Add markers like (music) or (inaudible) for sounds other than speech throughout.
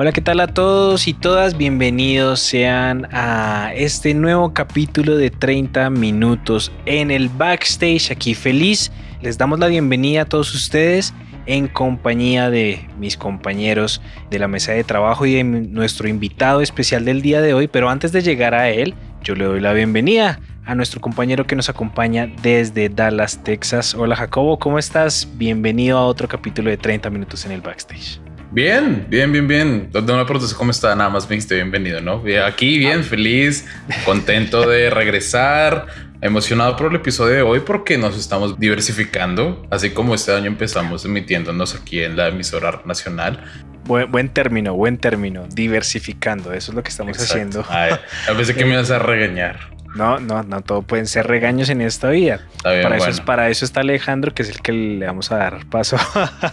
Hola, ¿qué tal a todos y todas? Bienvenidos sean a este nuevo capítulo de 30 minutos en el backstage. Aquí feliz. Les damos la bienvenida a todos ustedes en compañía de mis compañeros de la mesa de trabajo y de nuestro invitado especial del día de hoy. Pero antes de llegar a él, yo le doy la bienvenida a nuestro compañero que nos acompaña desde Dallas, Texas. Hola Jacobo, ¿cómo estás? Bienvenido a otro capítulo de 30 minutos en el backstage. Bien, bien, bien, bien. No me preguntes cómo está, nada más me dijiste bienvenido, ¿no? Aquí bien, feliz, contento de regresar, emocionado por el episodio de hoy porque nos estamos diversificando, así como este año empezamos emitiéndonos aquí en la emisora nacional. Buen, buen término, buen término. Diversificando, eso es lo que estamos Exacto. haciendo. Ay, a veces que me vas a (laughs) regañar. No, no, no, todo pueden ser regaños en esta vida. Bien, para, eso, bueno. es- para eso está Alejandro, que es el que le vamos a dar paso.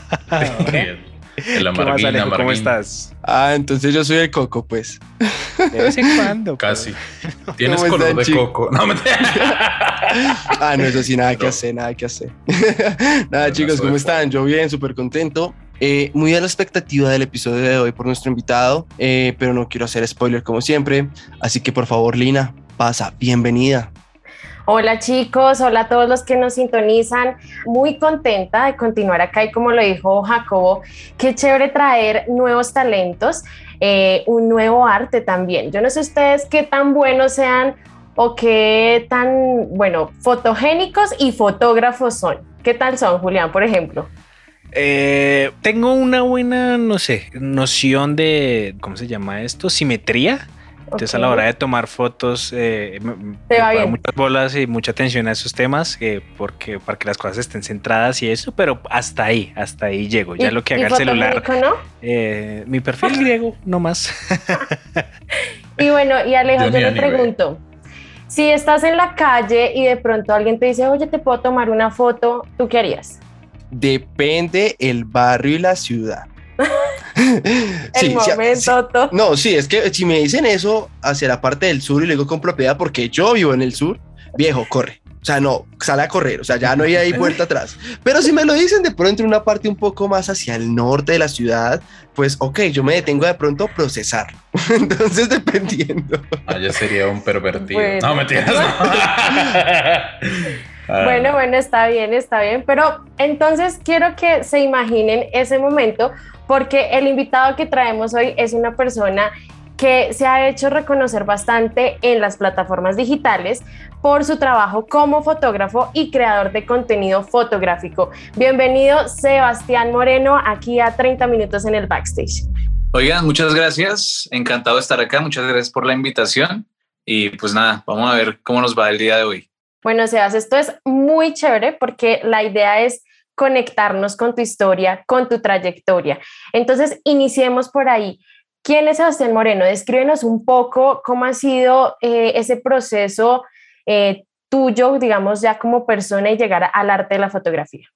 (laughs) Bien. El ¿Qué más, amarguín, Alejo? ¿Cómo estás? Ah, entonces yo soy el coco, pues. De vez en cuando. pues. Casi. (laughs) Tienes ¿Cómo color están, de coco. No, me (laughs) Ah, no, eso sí, nada que hacer, nada que hacer. (laughs) nada, chicos, ¿cómo están? Yo bien, súper contento. Eh, muy a la expectativa del episodio de hoy por nuestro invitado, eh, pero no quiero hacer spoiler como siempre. Así que por favor, Lina, pasa, bienvenida. Hola chicos, hola a todos los que nos sintonizan. Muy contenta de continuar acá y como lo dijo Jacobo, qué chévere traer nuevos talentos, eh, un nuevo arte también. Yo no sé ustedes qué tan buenos sean o qué tan, bueno, fotogénicos y fotógrafos son. ¿Qué tal son, Julián, por ejemplo? Eh, tengo una buena, no sé, noción de, ¿cómo se llama esto? Simetría. Entonces a la hora de tomar fotos, eh, me- me Te va pongo bien. muchas bolas y mucha atención a esos temas, eh, porque para que las cosas estén centradas y eso, pero hasta ahí, hasta ahí llego. Ya ¿Y- lo que haga el celular, eh, mi perfil (laughs) griego, no más. (laughs) Y bueno, y Alejo, Yo le pregunto, si estás en la calle y de pronto alguien te dice, oye, te puedo tomar una foto, ¿tú qué harías? Depende el barrio y la ciudad. El sí, momento, to- No, sí, es que si me dicen eso hacia la parte del sur y luego con propiedad porque yo vivo en el sur, viejo, corre. O sea, no, sale a correr, o sea, ya no hay ahí vuelta (laughs) atrás. Pero si me lo dicen de pronto en una parte un poco más hacia el norte de la ciudad, pues ok, yo me detengo de pronto a procesar. (laughs) Entonces, dependiendo. Ah, ya sería un pervertido. Bueno. No, mentiras. No. (laughs) Bueno, bueno, está bien, está bien, pero entonces quiero que se imaginen ese momento porque el invitado que traemos hoy es una persona que se ha hecho reconocer bastante en las plataformas digitales por su trabajo como fotógrafo y creador de contenido fotográfico. Bienvenido Sebastián Moreno aquí a 30 minutos en el backstage. Oigan, muchas gracias. Encantado de estar acá. Muchas gracias por la invitación. Y pues nada, vamos a ver cómo nos va el día de hoy. Bueno, Sebas, esto es muy chévere porque la idea es conectarnos con tu historia, con tu trayectoria. Entonces, iniciemos por ahí. ¿Quién es Sebastián Moreno? Descríbenos un poco cómo ha sido eh, ese proceso eh, tuyo, digamos, ya como persona y llegar al arte de la fotografía.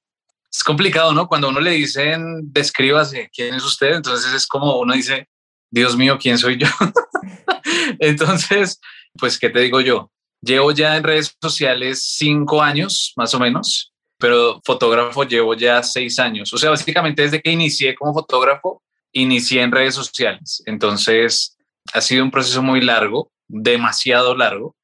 Es complicado, ¿no? Cuando uno le dicen, descríbase quién es usted, entonces es como uno dice, Dios mío, ¿quién soy yo? (laughs) entonces, pues, ¿qué te digo yo? Llevo ya en redes sociales cinco años, más o menos, pero fotógrafo llevo ya seis años. O sea, básicamente desde que inicié como fotógrafo, inicié en redes sociales. Entonces, ha sido un proceso muy largo, demasiado largo.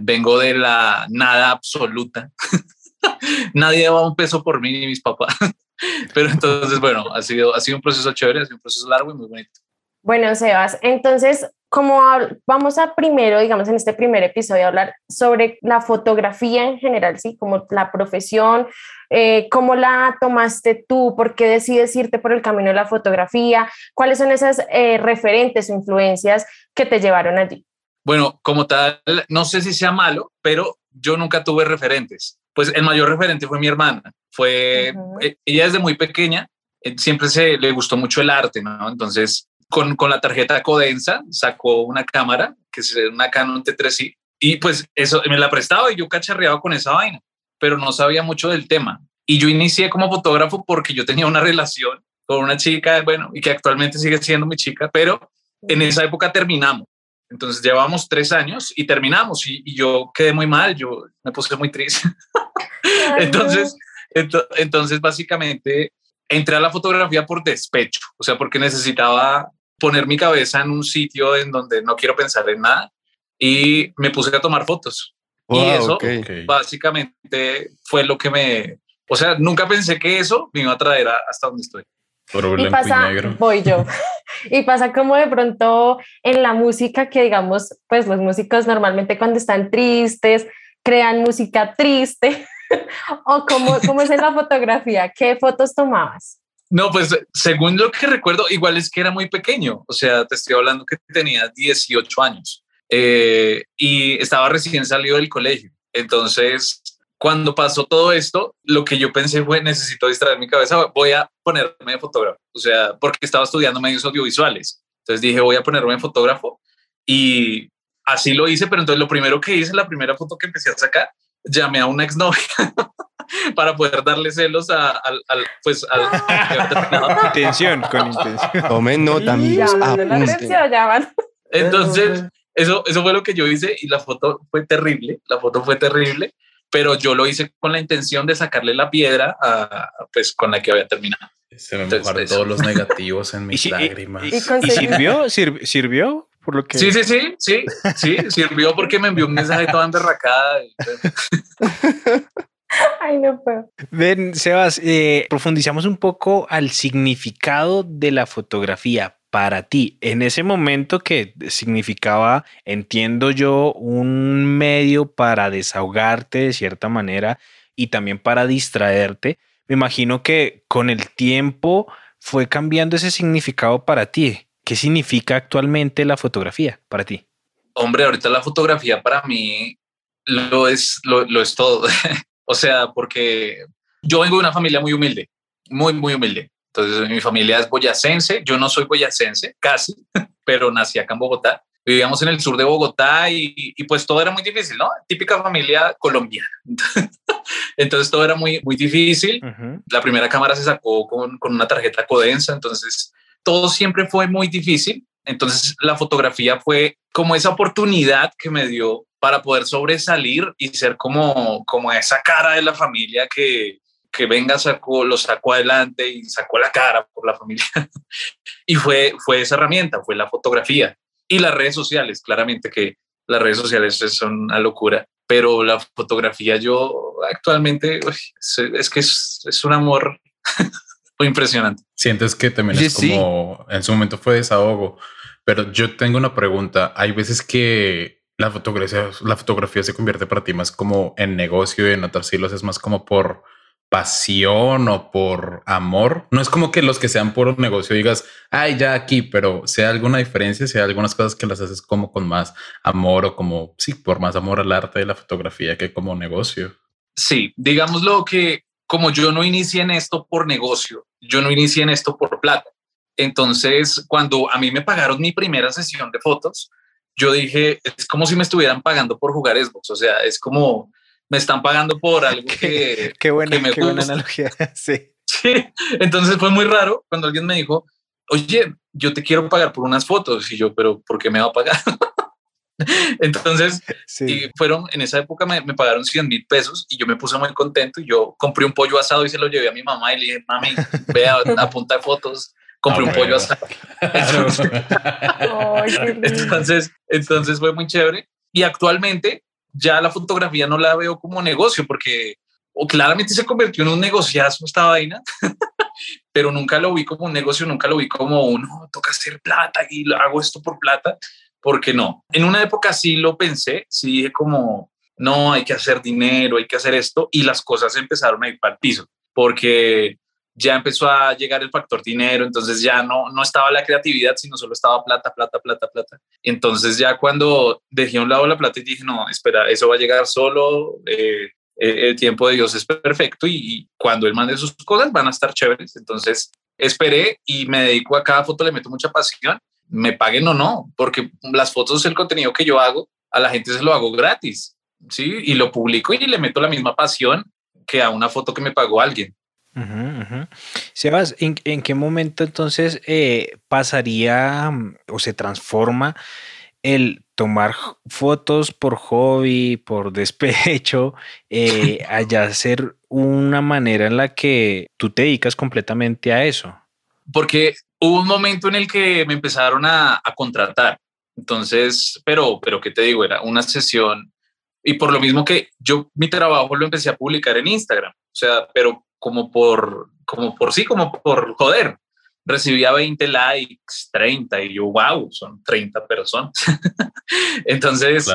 Vengo de la nada absoluta. (laughs) Nadie daba un peso por mí ni mis papás. (laughs) Pero entonces, bueno, ha sido, ha sido un proceso chévere, ha sido un proceso largo y muy bonito. Bueno, Sebas, entonces, como vamos a primero, digamos, en este primer episodio, hablar sobre la fotografía en general, ¿sí? Como la profesión, eh, cómo la tomaste tú, por qué decides irte por el camino de la fotografía, cuáles son esas eh, referentes o influencias que te llevaron allí. Bueno, como tal, no sé si sea malo, pero yo nunca tuve referentes. Pues el mayor referente fue mi hermana. Fue, Ujú. eh, ella desde muy pequeña eh, siempre se le gustó mucho el arte, ¿no? Entonces, con, con la tarjeta Codensa sacó una cámara, que es una Canon T3i, Y pues eso me la prestaba y yo cacharreaba con esa vaina, pero no sabía mucho del tema. Y yo inicié como fotógrafo porque yo tenía una relación con una chica, bueno, y que actualmente sigue siendo mi chica, pero en esa época terminamos. Entonces llevamos tres años y terminamos y, y yo quedé muy mal, yo me puse muy triste. entonces, ento- entonces básicamente entré a la fotografía por despecho, o sea, porque necesitaba poner mi cabeza en un sitio en donde no quiero pensar en nada y me puse a tomar fotos. y Wow, eso ok. Ok. básicamente fue lo que me, o sea, nunca pensé que eso me iba a traer a- hasta donde estoy. Y y pasa, negro. voy yo. (laughs) Y pasa como de pronto en la música que digamos, pues los músicos normalmente cuando están tristes crean música triste. (laughs) o cómo, cómo es en la fotografía, ¿qué fotos tomabas? No, pues según lo que recuerdo, igual es que era muy pequeño, o sea, te estoy hablando que tenía 18 años. Eh, y estaba recién salido del colegio. Entonces, cuando pasó todo esto, lo que yo pensé fue, necesito distraer mi cabeza, voy a ponerme fotógrafo, o sea, porque estaba estudiando medios audiovisuales. Entonces dije, voy a ponerme fotógrafo. Y así lo hice, pero entonces lo primero que hice, la primera foto que empecé a sacar, llamé a una exnovia (laughs) (laughs) para poder darle celos a- al, al- pues al terminado. (laughs) Intención, con intención. Tomen nota, amigos. Llaman. Entonces, eso, eso fue lo que yo hice y la foto fue terrible, la foto fue terrible, pero yo lo hice con la intención de sacarle la piedra a, pues con la que había terminado. Se me mojaron todos los negativos en (laughs) ¿Y, mis y- lágrimas. y- Y y sirvió? ¿Sir- ¿Sirvió? Por lo que... Sí, sí, sí, sí, sí, sirvió porque me envió un mensaje toda emberracada. (laughs) Ay, no puedo. Ven, Sebas, eh, profundizamos un poco al significado de la fotografía para ti. En ese momento que significaba, entiendo yo, un medio para desahogarte de cierta manera y también para distraerte. Me imagino que con el tiempo fue cambiando ese significado para ti. ¿Qué significa actualmente la fotografía para ti? Hombre, ahorita la fotografía para mí lo es, lo, lo es todo. (laughs) o sea, porque yo vengo de una familia muy humilde, muy, muy humilde. Entonces, mi familia es boyacense. Yo no soy boyacense, casi, (laughs) pero nací acá en Bogotá. Vivíamos en el sur de Bogotá y, y pues todo era muy difícil, ¿no? Típica familia colombiana. (laughs) Entonces todo era muy, muy difícil. La primera cámara se sacó con, con una tarjeta codensa, entonces todo siempre fue muy difícil. Entonces la fotografía fue como esa oportunidad que me dio para poder sobresalir y ser como, como esa cara de la familia que, que venga, sacó, lo sacó adelante y sacó la cara por la familia. (laughs) y fue, fue esa herramienta, fue la fotografía y las redes sociales, claramente que las redes sociales son una locura, pero la fotografía yo actualmente uy, es, es que es, es un amor (laughs) muy impresionante. Sientes que también es como en su momento fue desahogo, pero yo tengo una pregunta. Hay veces que la fotografía, la fotografía se convierte para ti más como en negocio y en otros lo haces más como por pasión o por amor. No es como que los que sean por negocio digas, ay, ya aquí, pero sea alguna diferencia, sea algunas cosas que las haces como con más amor o como, sí, por más amor al arte de la fotografía que como negocio. Sí, digámoslo que como yo no inicié en esto por negocio, yo no inicié en esto por plata. Entonces, cuando a mí me pagaron mi primera sesión de fotos, yo dije, es como si me estuvieran pagando por jugar Xbox. O sea, es como me están pagando por algo (laughs) que, Qué buena, que me qué buena gusta. analogía. (laughs) Sí. Sí, entonces fue muy raro cuando alguien me dijo, oye, yo te quiero pagar por unas fotos. Y yo, pero ¿por qué me va a pagar? (laughs) entonces, sí. y fueron, en esa época me, me pagaron 100 mil pesos y yo me puse muy contento y yo compré un pollo asado y se lo llevé a mi mamá y le dije, mami, vea, apunta fotos, compré Ah, un pollo asado. (laughs) Lindo. (laughs) Entonces, entonces fue muy chévere. Y actualmente ya la fotografía no la veo como negocio porque o claramente se convirtió en un negociazo esta vaina, (laughs) pero nunca lo vi como un negocio, nunca lo vi como uno, toca hacer plata y lo hago esto por plata, porque no. En una época sí lo pensé, sí dije como, no, hay que hacer dinero, hay que hacer esto, y las cosas empezaron a ir para el piso, porque ya empezó a llegar el factor dinero, entonces ya no, no estaba la creatividad, sino solo estaba plata, plata, plata, plata. Entonces ya cuando dejé a un lado la plata y dije, no, espera, eso va a llegar solo, eh, eh, el tiempo de Dios es perfecto y, y cuando Él mande sus cosas van a estar chéveres. Entonces esperé y me dedico a cada foto, le meto mucha pasión, me paguen o no, porque las fotos, el contenido que yo hago a la gente se lo hago gratis, ¿sí? Y lo publico y le meto la misma pasión que a una foto que me pagó alguien. Sebas, ¿en, qué momento entonces eh, pasaría o se transforma el tomar fotos por hobby, por (laughs) despecho, eh, (laughs) allá ser una manera en la que tú te dedicas completamente a eso? Porque hubo un momento en el que me empezaron a, a contratar. Entonces, pero, pero ¿qué te digo? Era una sesión y por lo mismo que yo mi trabajo lo empecé a publicar en Instagram, o sea, pero como por, como por sí, como por joder. Recibía 20 likes, 30 y yo, wow, son 30 personas. (laughs) Entonces,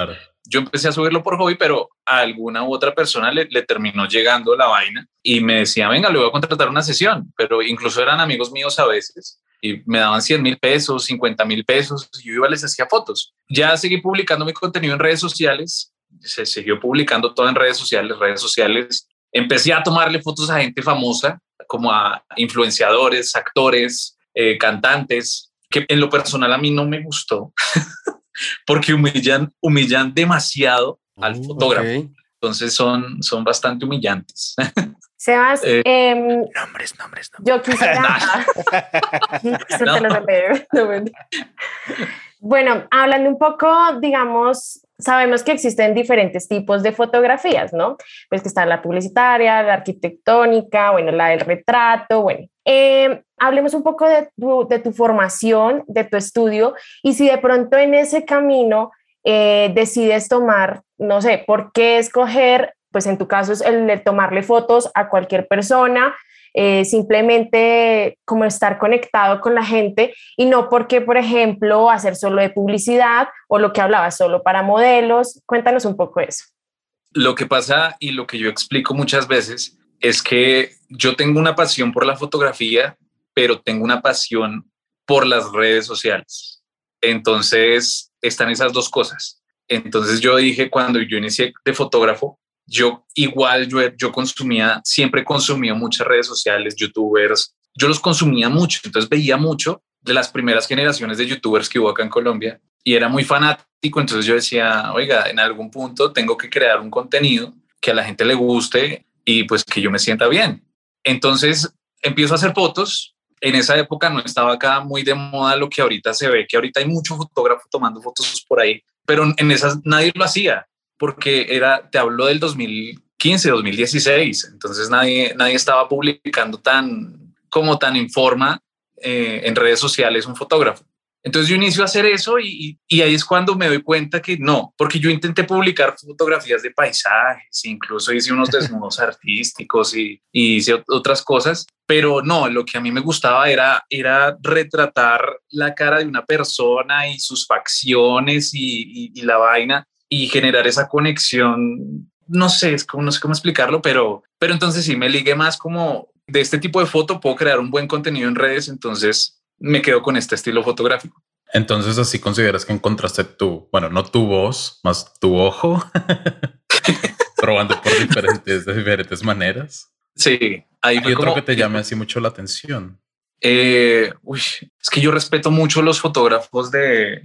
yo empecé a subirlo por hobby, pero a alguna u otra persona le, le, terminó llegando la vaina y me decía, venga, le voy a contratar una sesión, pero incluso eran amigos míos a veces y me daban 100 mil pesos, 50 mil pesos y yo iba les hacía fotos. Ya seguí publicando mi contenido en redes sociales, se siguió publicando todo en redes sociales, redes sociales empecé a tomarle fotos a gente famosa, como a influenciadores, actores, eh, cantantes, que en lo personal a mí no me gustó, (laughs) porque humillan, humillan demasiado al uh, fotógrafo. Entonces son, son bastante humillantes. (laughs) Sebas, eh, em, nombres, nombres, nombres, Yo quisiera. (laughs) bueno, hablando un poco, digamos, sabemos que existen diferentes tipos de fotografías, ¿no? Pues que está la publicitaria, la arquitectónica, bueno, la del retrato, bueno. Eh, hablemos un poco de tu, de tu, formación, de tu estudio, y si de pronto en ese camino eh, decides tomar, no sé, ¿por qué escoger? Pues en tu caso es el de tomarle fotos a cualquier persona, eh, simplemente como estar conectado con la gente y no porque, por ejemplo, hacer solo de publicidad o lo que hablaba solo para modelos. Cuéntanos un poco eso. Lo que pasa y lo que yo explico muchas veces es que yo tengo una pasión por la fotografía, pero tengo una pasión por las redes sociales. Entonces están esas dos cosas. Entonces yo dije cuando yo inicié de fotógrafo, yo igual, yo, yo consumía, siempre consumía muchas redes sociales, youtubers, yo los consumía mucho, entonces veía mucho de las primeras generaciones de youtubers que hubo acá en Colombia y era muy fanático, entonces yo decía, oiga, en algún punto tengo que crear un contenido que a la gente le guste y pues que yo me sienta bien. Entonces empiezo a hacer fotos. En esa época no estaba acá muy de moda lo que ahorita se ve, que ahorita hay mucho fotógrafo tomando fotos por ahí, pero en esas nadie lo hacía porque era, te hablo del 2015, 2016, entonces nadie, nadie estaba publicando tan, como tan en forma eh, en redes sociales un fotógrafo. Entonces yo inicio a hacer eso y, y, ahí es cuando me doy cuenta que no, porque yo intenté publicar fotografías de paisajes, incluso hice unos desnudos (laughs) artísticos y, y, hice otras cosas, pero no, lo que a mí me gustaba era, era retratar la cara de una persona y sus facciones y, y la vaina y generar esa conexión. No sé, es como, no sé cómo explicarlo, pero, pero entonces sí me ligué más como de este tipo de foto, puedo crear un buen contenido en redes, entonces me quedo con este estilo fotográfico. Entonces así consideras que encontraste tu, bueno, no tu voz, más tu ojo, (laughs) probando por diferentes, de diferentes maneras. Sí, hay otro que te llame así mucho la atención. Eh, uy, es que yo respeto mucho los fotógrafos de,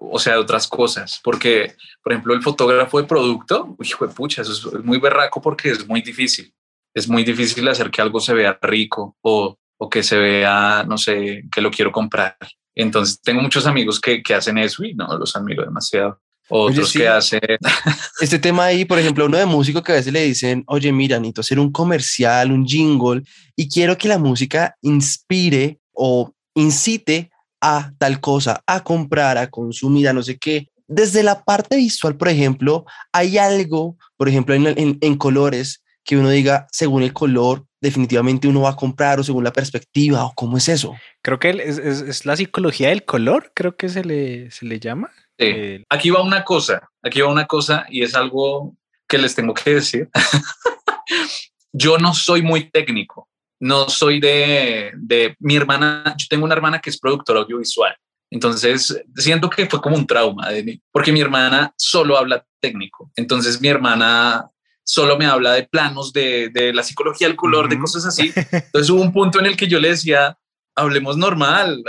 o sea, de otras cosas, porque, por ejemplo, el fotógrafo de producto, hijo de pucha, eso es muy berraco porque es muy difícil. Es muy difícil hacer que algo se vea rico o, o que se vea, no sé, que lo quiero comprar. Entonces, tengo muchos amigos que, que hacen eso y no los admiro demasiado. Otros que hacen. (laughs) Este tema ahí, por ejemplo, uno de músicos que a veces le dicen, oye, mira, necesito hacer un comercial, un jingle, y quiero que la música inspire o incite a tal cosa, a comprar, a consumir, a no sé qué. Desde la parte visual, por ejemplo, hay algo, por ejemplo, en, en, colores que uno diga, según el color, definitivamente uno va a comprar o según la perspectiva o cómo es eso. Creo que es, es, es la psicología del color, creo que se le, se le llama. Sí. Aquí va una cosa, aquí va una cosa y es algo que les tengo que decir. (laughs) Yo no soy muy técnico no soy de, de mi hermana, yo tengo una hermana que es productora audiovisual. Entonces, siento que fue como un trauma de mí, porque mi hermana solo habla técnico. Entonces, mi hermana solo me habla de planos, de, de la psicología del color, de cosas así. Entonces, hubo un punto en el que yo le decía, hablemos normal.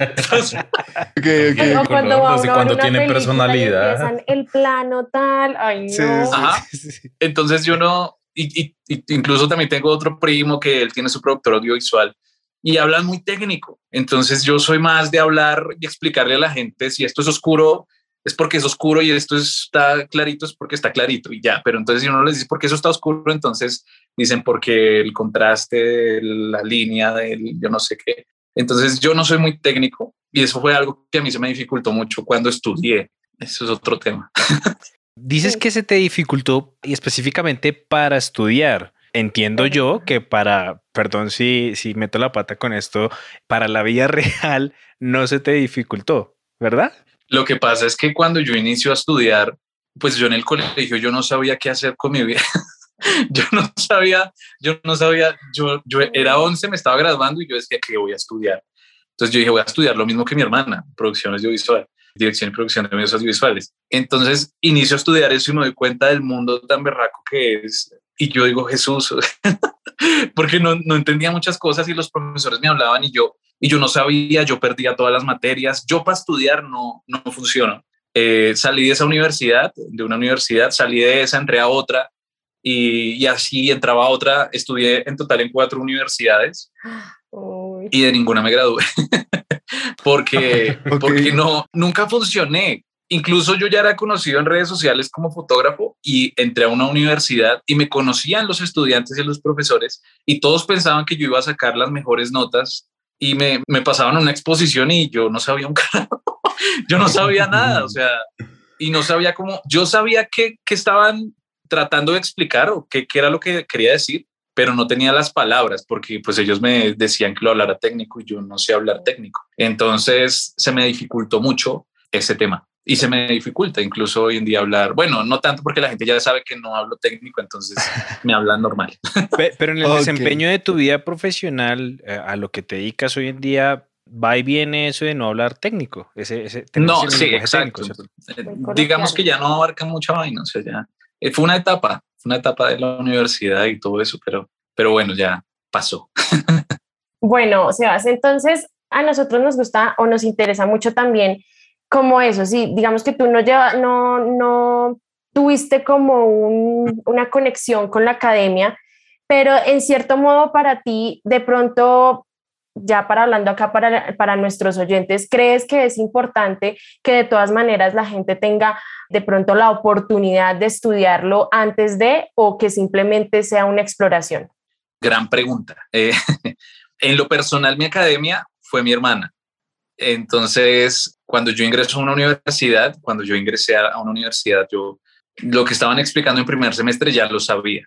Entonces, (laughs) Okay, okay. O cuando va a una tiene película personalidad. el plano tal, ay no. Sí, sí, Ajá. sí, sí. entonces yo no, y, incluso también tengo otro primo que él tiene su productor audiovisual y hablan muy técnico. Entonces yo soy más de hablar y explicarle a la gente si esto es oscuro es porque es oscuro y esto está clarito es porque está clarito y ya. Pero entonces si uno les dice porque eso está oscuro, entonces dicen porque el contraste, la línea del yo no sé qué. Entonces yo no soy muy técnico y eso fue algo que a mí se me dificultó mucho cuando estudié. Eso es otro tema. (laughs) Dices que se te dificultó y específicamente para estudiar. Entiendo yo que para, perdón si, si meto la pata con esto, para la vida (laughs) real no se te dificultó, ¿verdad? Lo que pasa es que cuando yo inicio a estudiar, pues yo en el colegio yo no sabía qué hacer con mi vida. (laughs) yo no sabía, yo no sabía, yo, yo era 11, me estaba graduando y yo decía que voy a estudiar. Entonces yo dije, voy a estudiar lo mismo que mi hermana, producción audiovisual, dirección y producción de medios audiovisuales. Entonces inicio a estudiar eso y me doy cuenta del mundo tan berraco que es. Y yo digo, Jesús, (laughs) porque no, no entendía muchas cosas y los profesores me hablaban y yo, y yo no sabía, yo perdía todas las materias. Yo para estudiar no, no funciona. Eh, salí de esa universidad, de una universidad, salí de esa, entré a otra y, y así entraba a otra. Estudié en total en cuatro universidades Y de ninguna me gradué (laughs) porque, porque no, nunca funcioné. Incluso yo ya era conocido en redes sociales como fotógrafo y entré a una universidad y me conocían los estudiantes y los profesores y todos pensaban que yo iba a sacar las mejores notas y me, me pasaban una exposición y yo no sabía un (laughs) carajo. yo no sabía nada, o sea, y no sabía cómo, yo sabía que, que estaban tratando de explicar o qué era lo que quería decir, pero no tenía las palabras porque pues ellos me decían que lo hablara técnico y yo no sé hablar técnico. Entonces se me dificultó mucho ese tema y se me dificulta incluso hoy en día hablar, bueno, no tanto porque la gente ya sabe que no hablo técnico, entonces me hablan normal. (laughs) Pe- Pero en el desempeño de tu vida profesional, eh, a lo que te dedicas hoy en día, va y viene eso de no hablar técnico. Ese, ese, No, ese sí, exacto. Eh, Digamos que ya no abarca mucha vaina, o sea, ya eh, fue una etapa, una etapa de la universidad y todo eso, pero, pero bueno, ya pasó. (laughs) Bueno, Sebas, entonces a nosotros nos gusta o nos interesa mucho también como eso, sí, digamos que tú no lleva, no, no tuviste como un- una conexión con la academia, pero en cierto modo para ti, de pronto, ya para hablando acá para, para nuestros oyentes, ¿crees que es importante que de todas maneras la gente tenga de pronto la oportunidad de estudiarlo antes de o que simplemente sea una exploración? Gran pregunta. Eh, (laughs) en lo personal, mi academia fue mi hermana. Entonces, cuando yo ingreso a una universidad, cuando yo ingresé a una universidad, yo lo que estaban explicando en primer semestre ya lo sabía.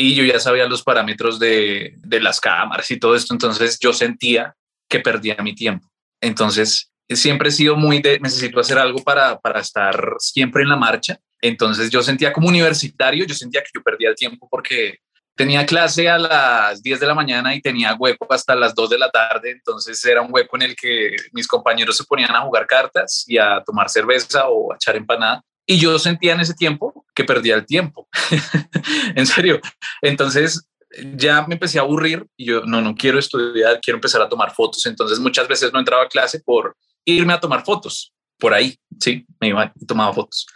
Y yo ya sabía los parámetros de, de las cámaras y todo esto. Entonces, yo sentía que perdía mi tiempo. Entonces, siempre he sido muy de, necesito hacer algo para, para estar siempre en la marcha. Entonces, yo sentía como universitario, yo sentía que yo perdía el tiempo porque tenía clase a las 10 de la mañana y tenía hueco hasta las 2 de la tarde, entonces era un hueco en el que mis compañeros se ponían a jugar cartas y a tomar cerveza o a echar empanada. Y yo sentía en ese tiempo que perdía el tiempo. (laughs) en serio. Entonces ya me empecé a aburrir y yo no, no quiero estudiar, quiero empezar a tomar fotos. Entonces muchas veces no entraba a clase por irme a tomar fotos. Por ahí, sí, me iba y tomaba fotos.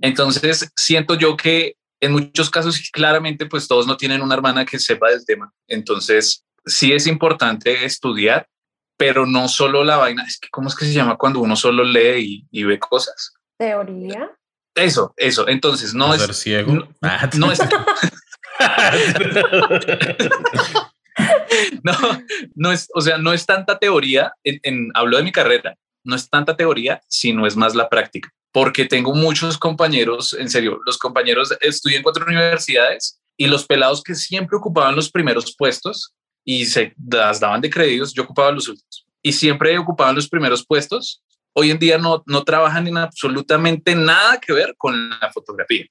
Entonces siento yo que en muchos casos claramente pues todos no tienen una hermana que sepa del tema. Entonces sí es importante estudiar, pero no solo la vaina, es que ¿cómo es que se llama cuando uno solo lee y, y ve cosas? Teoría. Eso, eso. Entonces no ser es... ciego. no- Ah, (laughs) No es... (laughs) no, no es, o sea, no es tanta teoría, en, en- hablo de mi carrera, no es tanta teoría, sino es más la práctica, porque tengo muchos compañeros, en serio, los compañeros, estudié en cuatro universidades y los pelados que siempre ocupaban los primeros puestos y se las daban de créditos, yo ocupaba los últimos y siempre ocupaban los primeros puestos. Hoy en día no, no trabajan en absolutamente nada que ver con la fotografía.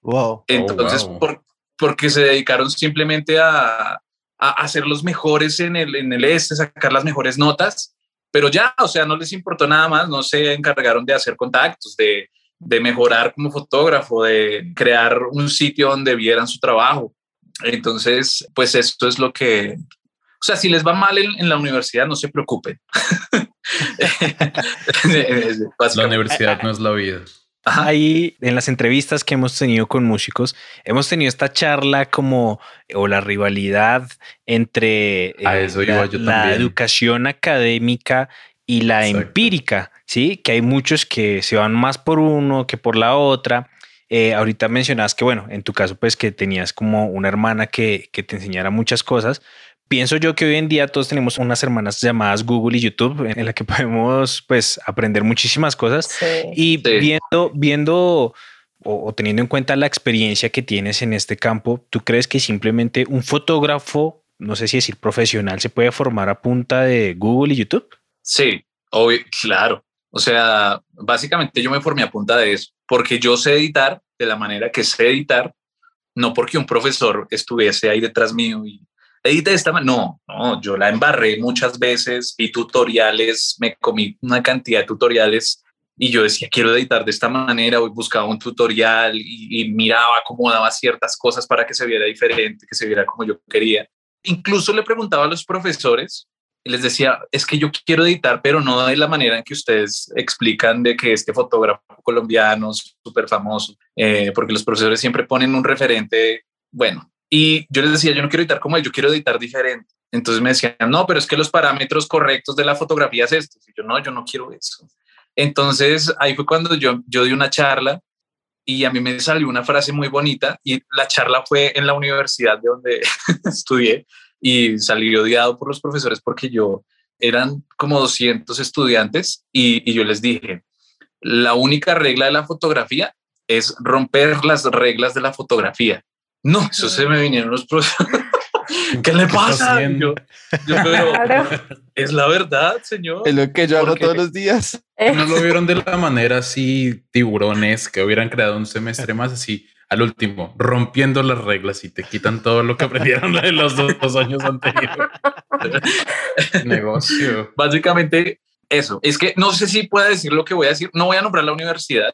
Wow. Entonces, wow. por- porque se dedicaron simplemente a, a hacer los mejores en el, en el este, sacar las mejores notas, pero ya, o sea, no les importó nada más, no se encargaron de hacer contactos, de, de mejorar como fotógrafo, de crear un sitio donde vieran su trabajo. Entonces, pues esto es lo que, O sea, si les va mal en, en la universidad, no se preocupen. (laughs) la universidad no es la vida. Ahí en las entrevistas que hemos tenido con músicos, hemos tenido esta charla como o la rivalidad entre eh, la, educación académica y la empírica, sí, que hay muchos que se van más por uno que por la otra. Eh, ahorita mencionabas que, bueno, en tu caso, pues que tenías como una hermana que, que te enseñara muchas cosas, pienso yo que hoy en día todos tenemos unas hermanas llamadas Google y YouTube en la que (laughs) podemos pues aprender muchísimas cosas y viendo viendo o, teniendo en cuenta la experiencia que tienes en este campo, ¿tú crees que simplemente un fotógrafo, no sé si decir profesional, se puede formar a punta de Google y YouTube? Sí, obvio, claro. O sea, básicamente yo me formé a punta de eso, porque yo sé editar de la manera que sé editar, no porque un profesor estuviese ahí detrás mío y edita de esta manera. No, no, yo la embarré muchas veces, vi tutoriales, me comí una cantidad de tutoriales y yo decía, quiero editar de esta manera, hoy buscaba un tutorial y, miraba cómo daba ciertas cosas para que se viera diferente, que se viera como yo quería. Incluso le preguntaba a los profesores y les decía, es que yo quiero editar, pero no de la manera en que ustedes explican de que este fotógrafo colombiano es súper famoso, eh, porque los profesores siempre ponen un referente, bueno, y yo les decía, yo no quiero editar como él, yo quiero editar diferente. Entonces me decían, no, pero es que los parámetros correctos de la fotografía es esto. Y yo, no, yo no quiero eso. Entonces ahí fue cuando yo, yo di una charla y a mí me salió una frase muy bonita y la charla fue en la universidad de donde (laughs) estudié y salí odiado por los profesores porque yo eran como 200 estudiantes y, y yo les dije, la única regla de la fotografía es romper las reglas de la fotografía. No, eso se me vinieron los profesores. (laughs) ¿Qué le pasa? Yo, es la verdad, señor. Es lo que yo hago todos los días. No lo vieron de la manera así, tiburones que hubieran creado un semestre más así, al último, rompiendo las reglas y te quitan todo lo que aprendieron de los dos, años anteriores. (laughs) Negocio. Básicamente, eso. Es que no sé si pueda decir lo que voy a decir. No voy a nombrar la universidad,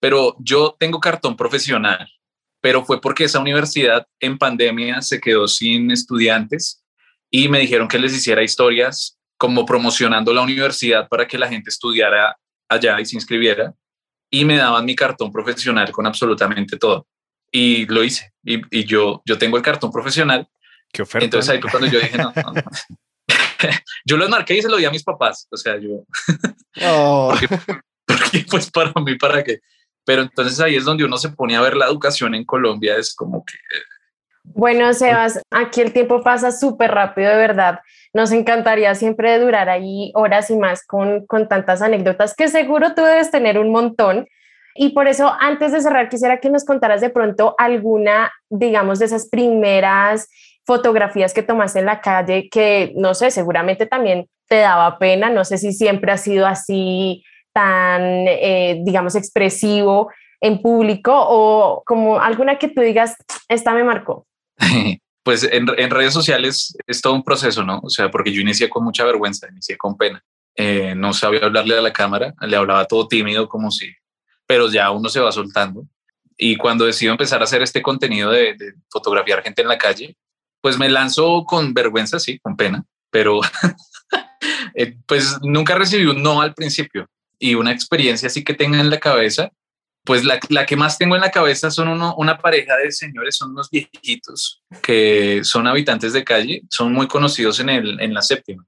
pero yo tengo cartón profesional pero fue porque esa universidad en pandemia se quedó sin estudiantes y me dijeron que les hiciera historias como promocionando la universidad para que la gente estudiara allá y se inscribiera. Y me daban mi cartón profesional con absolutamente todo. Y lo hice. Y, yo yo tengo el cartón profesional. Qué oferta entonces ahí fue cuando yo dije no, (laughs) yo lo marqué y se lo di a mis papás. O sea yo oh. (laughs) porque, pues para mí para qué pero entonces ahí es donde uno se pone a ver la educación en Colombia, es como que... Bueno, Sebas, aquí el tiempo pasa súper rápido, de verdad. Nos encantaría siempre durar ahí horas y más con, con tantas anécdotas que seguro tú debes tener un montón. Y por eso, antes de cerrar, quisiera que nos contaras de pronto alguna, digamos, de esas primeras fotografías que tomaste en la calle que, no sé, seguramente también te daba pena. No sé si siempre ha sido así tan, eh, digamos, expresivo en público o como alguna que tú digas, esta me marcó? (laughs) Pues en, redes sociales es todo un proceso, ¿no? O sea, porque yo inicié con mucha vergüenza, inicié con pena. Eh, no sabía hablarle a la cámara, le hablaba todo tímido, como si, pero ya uno se va soltando. Y cuando decido empezar a hacer este contenido de, de fotografiar gente en la calle, pues me lanzo con vergüenza, sí, con pena, pero (laughs) eh, pues nunca recibí un no al principio y una experiencia así que tenga en la cabeza, pues la, la que más tengo en la cabeza son uno, una pareja de señores, son unos viejitos que son habitantes de calle, son muy conocidos en, el, en la séptima.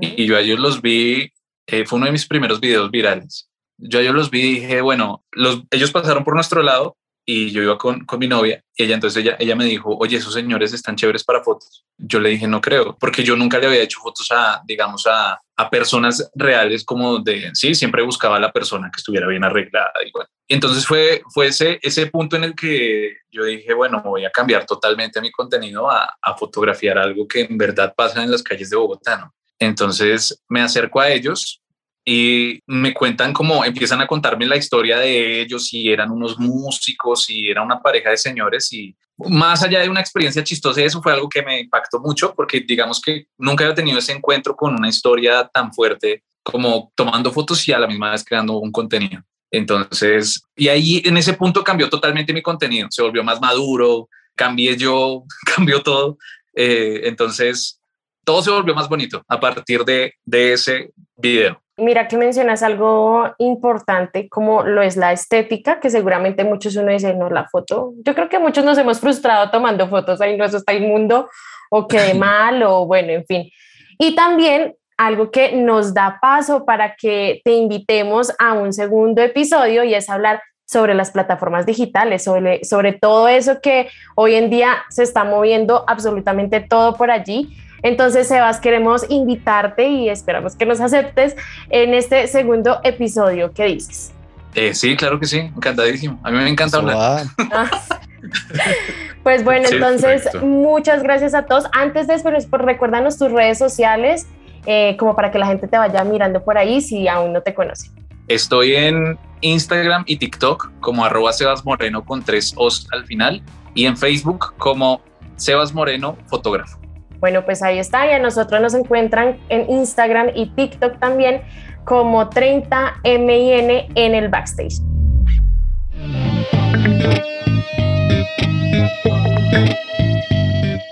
y, yo a ellos los vi, eh, fue uno de mis primeros videos virales. Yo a ellos los vi y dije, bueno, los, ellos pasaron por nuestro lado y yo iba con, con mi novia y ella entonces ella, ella me dijo, oye, esos señores están chéveres para fotos. Yo le dije, no creo, porque yo nunca le había hecho fotos a, digamos, a, a personas reales como de, sí, siempre buscaba a la persona que estuviera bien arreglada. Y bueno, entonces fue, fue ese, ese punto en el que yo dije, bueno, voy a cambiar totalmente mi contenido a, a fotografiar algo que en verdad pasa en las calles de Bogotá, ¿no? Entonces me acerco a ellos, y me cuentan cómo empiezan a contarme la historia de ellos y eran unos músicos y era una pareja de señores y más allá de una experiencia chistosa, eso fue algo que me impactó mucho porque digamos que nunca había tenido ese encuentro con una historia tan fuerte como tomando fotos y a la misma vez creando un contenido. Entonces, y ahí en ese punto cambió totalmente mi contenido, se volvió más maduro, cambié yo, (laughs) cambió todo. Eh, entonces, todo se volvió más bonito a partir de, de ese video. Mira que mencionas algo importante como lo es la estética, que seguramente muchos uno dice, no, la foto. Yo creo que muchos nos hemos frustrado tomando fotos, ahí no, eso está inmundo o quede (laughs) mal o bueno, en fin. Y también algo que nos da paso para que te invitemos a un segundo episodio y es hablar sobre las plataformas digitales, sobre, sobre todo eso que hoy en día se está moviendo absolutamente todo por allí entonces, Sebas, queremos invitarte y esperamos que nos aceptes en este segundo episodio. ¿Qué dices? Eh, sí, claro que sí, encantadísimo. A mí me encanta hablar. (laughs) pues bueno, entonces muchas gracias a todos. Antes de eso, pues, recuérdanos tus redes sociales, eh, como para que la gente te vaya mirando por ahí si aún no te conoce. Estoy en Instagram y TikTok como arroba Sebas Moreno con tres O's al final y en Facebook como Sebas Moreno Fotógrafo. Bueno, pues ahí está, y a nosotros nos encuentran en Instagram y TikTok también como 30MIN en el backstage.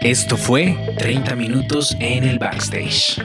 Esto fue 30 minutos en el backstage.